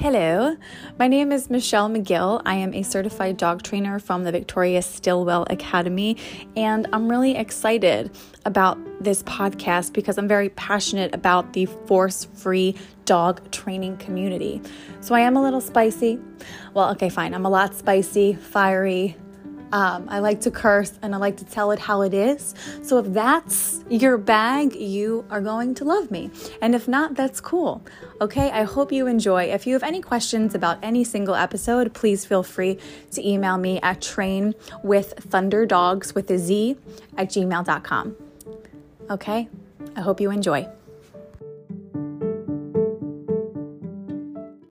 Hello, my name is Michelle McGill. I am a certified dog trainer from the Victoria Stillwell Academy, and I'm really excited about this podcast because I'm very passionate about the force free dog training community. So I am a little spicy. Well, okay, fine. I'm a lot spicy, fiery, um, I like to curse and I like to tell it how it is. So if that's your bag, you are going to love me. And if not, that's cool. Okay, I hope you enjoy. If you have any questions about any single episode, please feel free to email me at train with thunderdogs with a Z at gmail.com. Okay, I hope you enjoy.